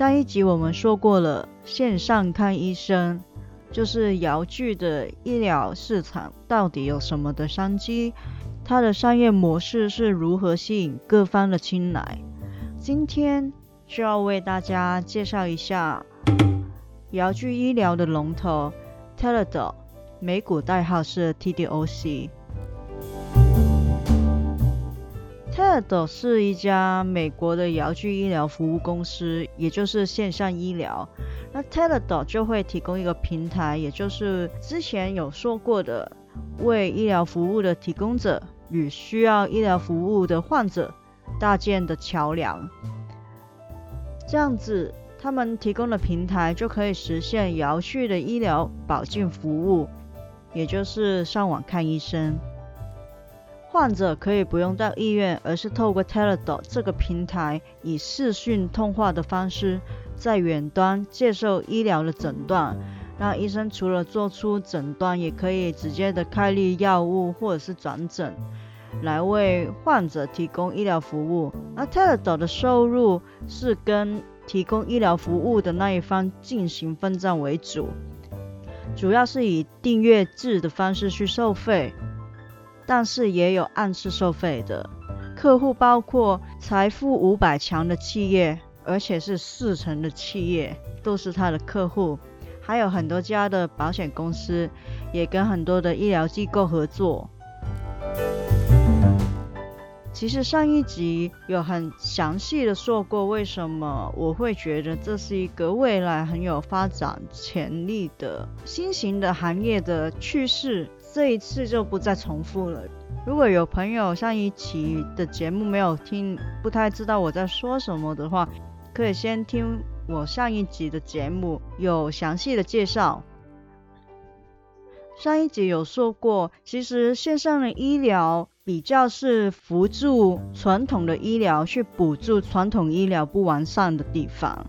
上一集我们说过了，线上看医生就是遥距的医疗市场到底有什么的商机？它的商业模式是如何吸引各方的青睐？今天就要为大家介绍一下遥距医疗的龙头 t e l a d o 美股代号是 TDOC。Teladoc 是一家美国的遥距医疗服务公司，也就是线上医疗。那 Teladoc 就会提供一个平台，也就是之前有说过的，为医疗服务的提供者与需要医疗服务的患者搭建的桥梁。这样子，他们提供的平台就可以实现遥距的医疗保健服务，也就是上网看医生。患者可以不用到医院，而是透过 Teladoc 这个平台，以视讯通话的方式，在远端接受医疗的诊断。那医生除了做出诊断，也可以直接的开立药物或者是转诊，来为患者提供医疗服务。那 Teladoc 的收入是跟提供医疗服务的那一方进行分账为主，主要是以订阅制的方式去收费。但是也有按次收费的客户，包括财富五百强的企业，而且是四成的企业都是他的客户，还有很多家的保险公司，也跟很多的医疗机构合作。其实上一集有很详细的说过，为什么我会觉得这是一个未来很有发展潜力的新型的行业的趋势。这一次就不再重复了。如果有朋友上一期的节目没有听，不太知道我在说什么的话，可以先听我上一集的节目，有详细的介绍。上一集有说过，其实线上的医疗比较是辅助传统的医疗，去补助传统医疗不完善的地方。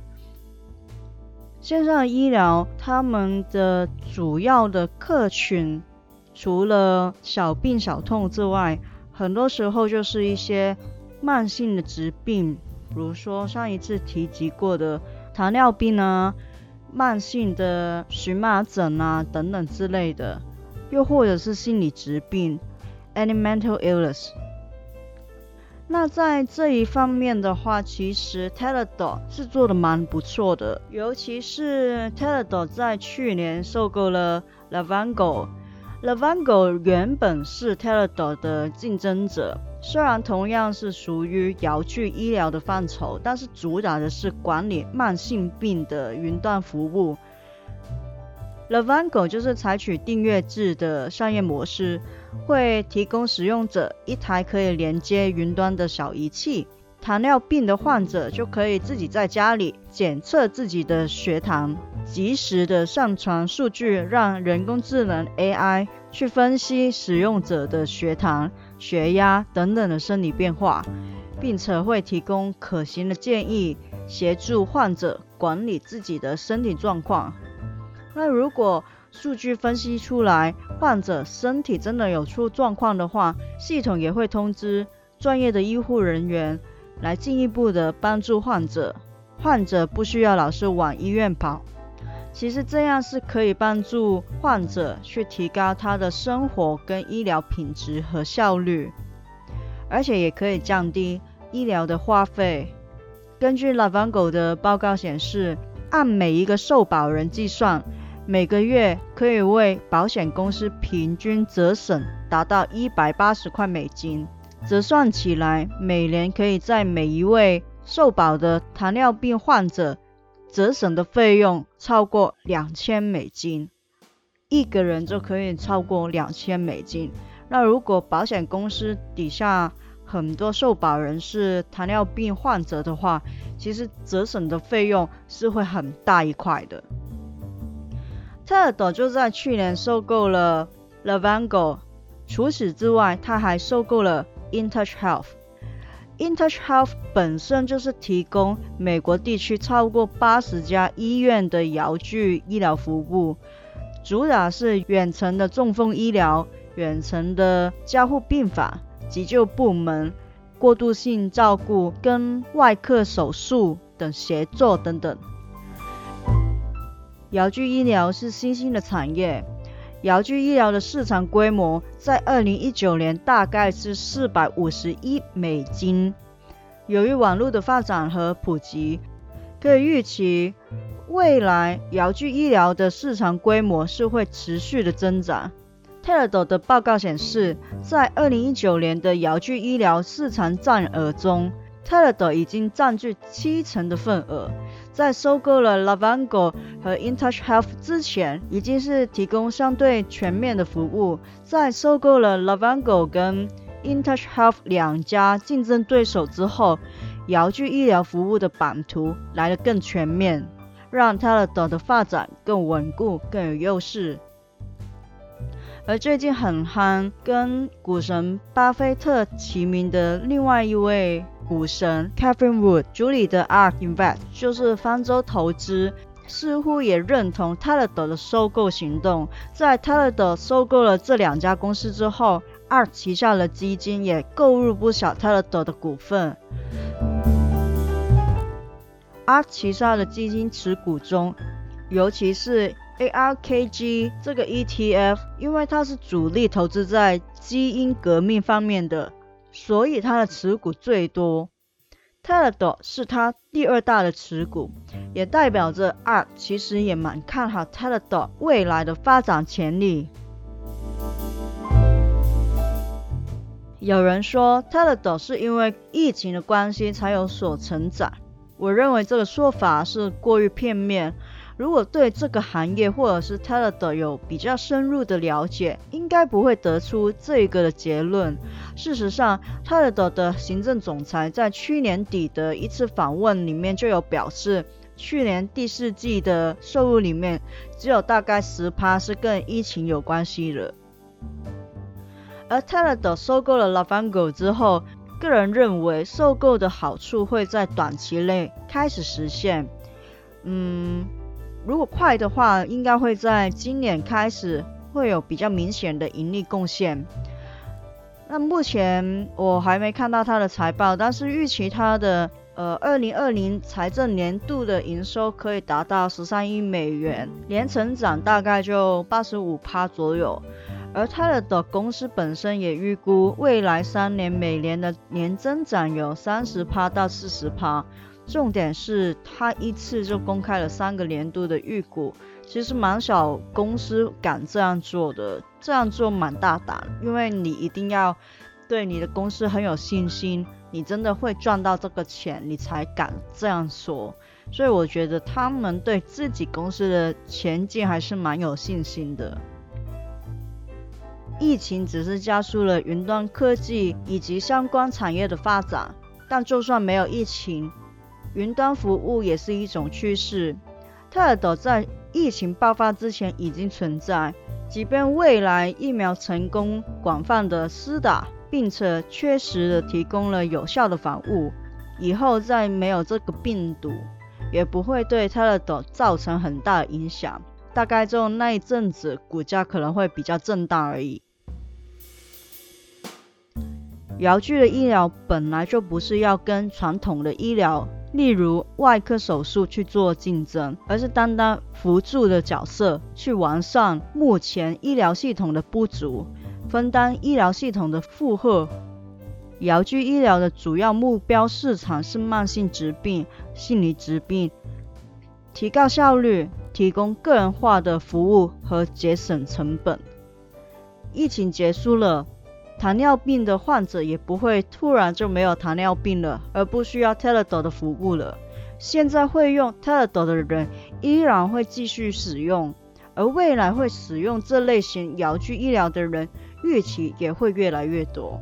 线上的医疗，他们的主要的客群。除了小病小痛之外，很多时候就是一些慢性的疾病，比如说上一次提及过的糖尿病啊、慢性的荨麻疹啊等等之类的，又或者是心理疾病 （any mental illness）。那在这一方面的话，其实 Teladoc 是做的蛮不错的，尤其是 Teladoc 在去年收购了 Lavango。Levango 原本是 Teladoc 的竞争者，虽然同样是属于遥距医疗的范畴，但是主打的是管理慢性病的云端服务。Levango 就是采取订阅制的商业模式，会提供使用者一台可以连接云端的小仪器，糖尿病的患者就可以自己在家里检测自己的血糖。及时的上传数据，让人工智能 AI 去分析使用者的血糖、血压等等的生理变化，并且会提供可行的建议，协助患者管理自己的身体状况。那如果数据分析出来，患者身体真的有出状况的话，系统也会通知专业的医护人员来进一步的帮助患者，患者不需要老是往医院跑。其实这样是可以帮助患者去提高他的生活跟医疗品质和效率，而且也可以降低医疗的花费。根据 Livongo 的报告显示，按每一个受保人计算，每个月可以为保险公司平均折省达到一百八十块美金，折算起来，每年可以在每一位受保的糖尿病患者。折省的费用超过两千美金，一个人就可以超过两千美金。那如果保险公司底下很多受保人是糖尿病患者的话，其实折省的费用是会很大一块的。泰勒朵就在去年收购了 Levango，除此之外，他还收购了 InTouch Health。InTouch Health 本身就是提供美国地区超过八十家医院的遥距医疗服务，主打是远程的中风医疗、远程的加护病房、急救部门、过渡性照顾跟外科手术等协作等等。遥距医疗是新兴的产业，遥距医疗的市场规模在二零一九年大概是四百五十亿美金。由于网络的发展和普及，可以预期未来遥距医疗的市场规模是会持续的增长。泰勒朵的报告显示，在二零一九年的遥距医疗市场占额中，泰勒朵已经占据七成的份额。在收购了 Lavango 和 InTouch Health 之前，已经是提供相对全面的服务。在收购了 Lavango 跟 InTouch Health 两家竞争对手之后，遥距医疗服务的版图来得更全面，让 Teladoc 的发展更稳固、更有优势。而最近很夯，跟股神巴菲特齐名的另外一位。股神 Kevin Wood 主理的 Ark Invest 就是方舟投资，似乎也认同 t e l e d o 的收购行动。在 t e l e d o 收购了这两家公司之后，Ark 旗下的基金也购入不少 t e l e d o 的股份。Ark 旗下的基金持股中，尤其是 ARKG 这个 ETF，因为它是主力投资在基因革命方面的。所以他的持股最多 t e l e d o 是他第二大的持股，也代表着 ARK 其实也蛮看好 t e l e d o 未来的发展潜力。有人说 t e l e d o 是因为疫情的关系才有所成长，我认为这个说法是过于片面。如果对这个行业或者是 t e l e d o 有比较深入的了解，应该不会得出这个的结论。事实上 t e l e d o 的行政总裁在去年底的一次访问里面就有表示，去年第四季的收入里面只有大概十趴是跟疫情有关系的。而 t e l e d o 收购了 Lavango 之后，个人认为收购的好处会在短期内开始实现。嗯。如果快的话，应该会在今年开始会有比较明显的盈利贡献。那目前我还没看到它的财报，但是预期它的呃二零二零财政年度的营收可以达到十三亿美元，年成长大概就八十五趴左右。而它的公司本身也预估未来三年每年的年增长有三十趴到四十趴。重点是他一次就公开了三个年度的预估，其实蛮少公司敢这样做的，这样做蛮大胆，因为你一定要对你的公司很有信心，你真的会赚到这个钱，你才敢这样说。所以我觉得他们对自己公司的前景还是蛮有信心的。疫情只是加速了云端科技以及相关产业的发展，但就算没有疫情，云端服务也是一种趋势。泰尔德在疫情爆发之前已经存在，即便未来疫苗成功广泛的施打，并且确实的提供了有效的防护，以后再没有这个病毒，也不会对泰尔岛造成很大的影响。大概就那一阵子，股价可能会比较震荡而已。遥距的医疗本来就不是要跟传统的医疗。例如外科手术去做竞争，而是担当辅助的角色，去完善目前医疗系统的不足，分担医疗系统的负荷。遥居医疗的主要目标市场是慢性疾病、心理疾病，提高效率，提供个人化的服务和节省成本。疫情结束了。糖尿病的患者也不会突然就没有糖尿病了，而不需要 t e l e d o 的服务了。现在会用 t e l e d o 的人依然会继续使用，而未来会使用这类型遥距医疗的人，预期也会越来越多。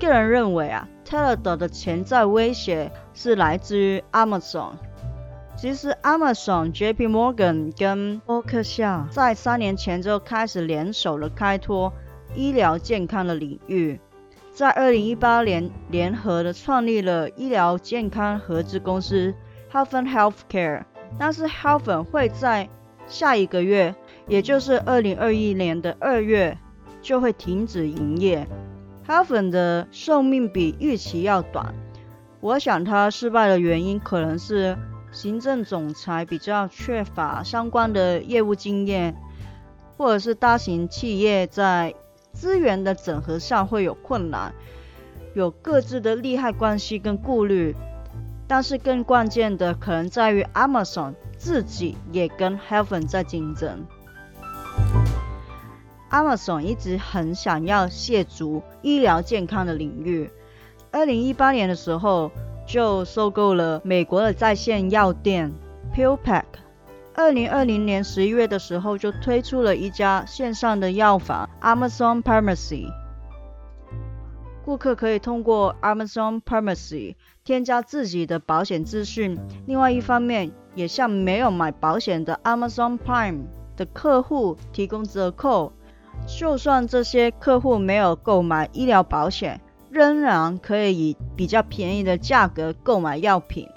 个人认为啊，Tether 的潜在威胁是来自于 Amazon。其实 Amazon、J.P. Morgan 跟伯克夏在三年前就开始联手了开拓医疗健康的领域，在二零一八年联合的创立了医疗健康合资公司 Health Healthcare。但是 Health 会在下一个月，也就是二零二一年的二月就会停止营业。Health 的寿命比预期要短，我想它失败的原因可能是。行政总裁比较缺乏相关的业务经验，或者是大型企业在资源的整合上会有困难，有各自的利害关系跟顾虑。但是更关键的可能在于 Amazon 自己也跟 Heaven 在竞争。Amazon 一直很想要涉足医疗健康的领域。二零一八年的时候。就收购了美国的在线药店 PillPack。二零二零年十一月的时候，就推出了一家线上的药房 Amazon Pharmacy。顾客可以通过 Amazon Pharmacy 添加自己的保险资讯。另外一方面，也向没有买保险的 Amazon Prime 的客户提供折扣。就算这些客户没有购买医疗保险。仍然可以以比较便宜的价格购买药品，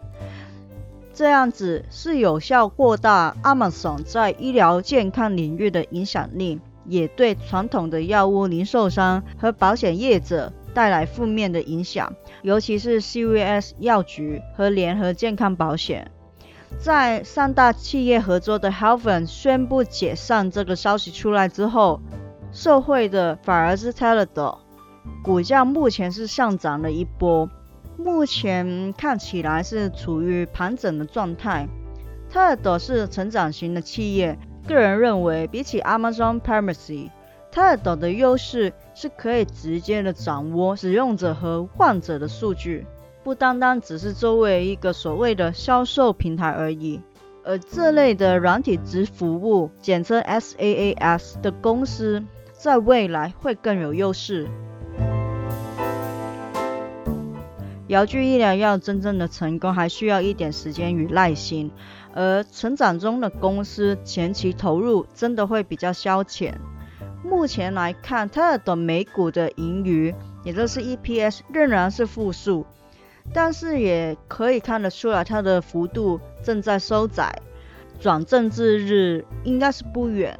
这样子是有效扩大 Amazon 在医疗健康领域的影响力，也对传统的药物零售商和保险业者带来负面的影响，尤其是 CVS 药局和联合健康保险。在三大企业合作的 Health 宣布解散这个消息出来之后，受惠的反而是 Teladoc。股价目前是上涨了一波，目前看起来是处于盘整的状态。它的是成长型的企业，个人认为比起 Amazon Pharmacy，它的的优势是可以直接的掌握使用者和患者的数据，不单单只是作为一个所谓的销售平台而已。而这类的软体值服务，简称 SaaS 的公司，在未来会更有优势。遥距医疗要真正的成功，还需要一点时间与耐心。而成长中的公司前期投入真的会比较消遣。目前来看，它的美股的盈余，也就是 EPS 仍然是负数，但是也可以看得出来，它的幅度正在收窄，转正之日应该是不远。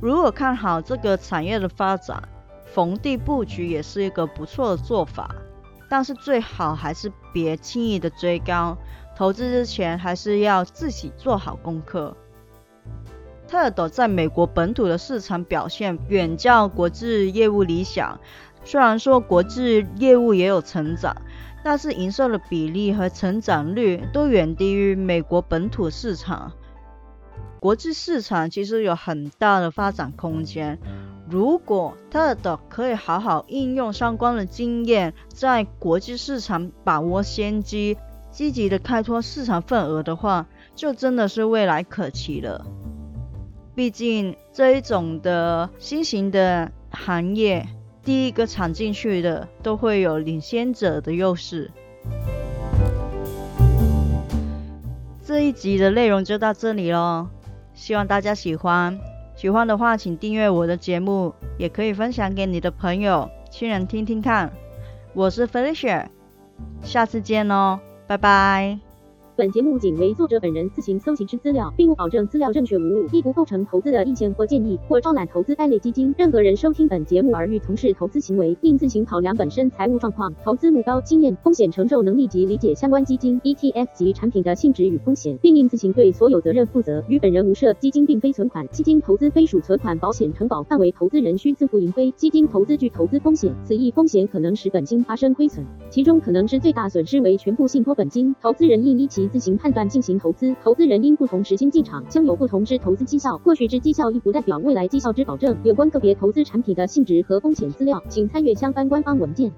如果看好这个产业的发展，逢低布局也是一个不错的做法。但是最好还是别轻易的追高，投资之前还是要自己做好功课。特尔斗在美国本土的市场表现远较国际业务理想，虽然说国际业务也有成长，但是营收的比例和成长率都远低于美国本土市场。国际市场其实有很大的发展空间。如果特的可以好好应用相关的经验，在国际市场把握先机，积极的开拓市场份额的话，就真的是未来可期了。毕竟这一种的新型的行业，第一个闯进去的都会有领先者的优势。这一集的内容就到这里喽，希望大家喜欢。喜欢的话，请订阅我的节目，也可以分享给你的朋友、亲人听听看。我是 Felicia，下次见哦，拜拜。本节目仅为作者本人自行搜集之资料，并不保证资料正确无误，亦不构成投资的意见或建议，或招揽投资该类基金。任何人收听本节目而欲从事投资行为，应自行考量本身财务状况、投资目标、经验、风险承受能力及理解相关基金、ETF 及产品的性质与风险，并应自行对所有责任负责。与本人无涉。基金并非存款，基金投资非属存款保险承保范围，投资人需自负盈亏。基金投资具投资风险，此一风险可能使本金发生亏损，其中可能之最大损失为全部信托本金。投资人应依其自行判断进行投资，投资人因不同时间进场，将有不同之投资绩效。过去之绩效亦不代表未来绩效之保证。有关个别投资产品的性质和风险资料，请参阅相关官方文件。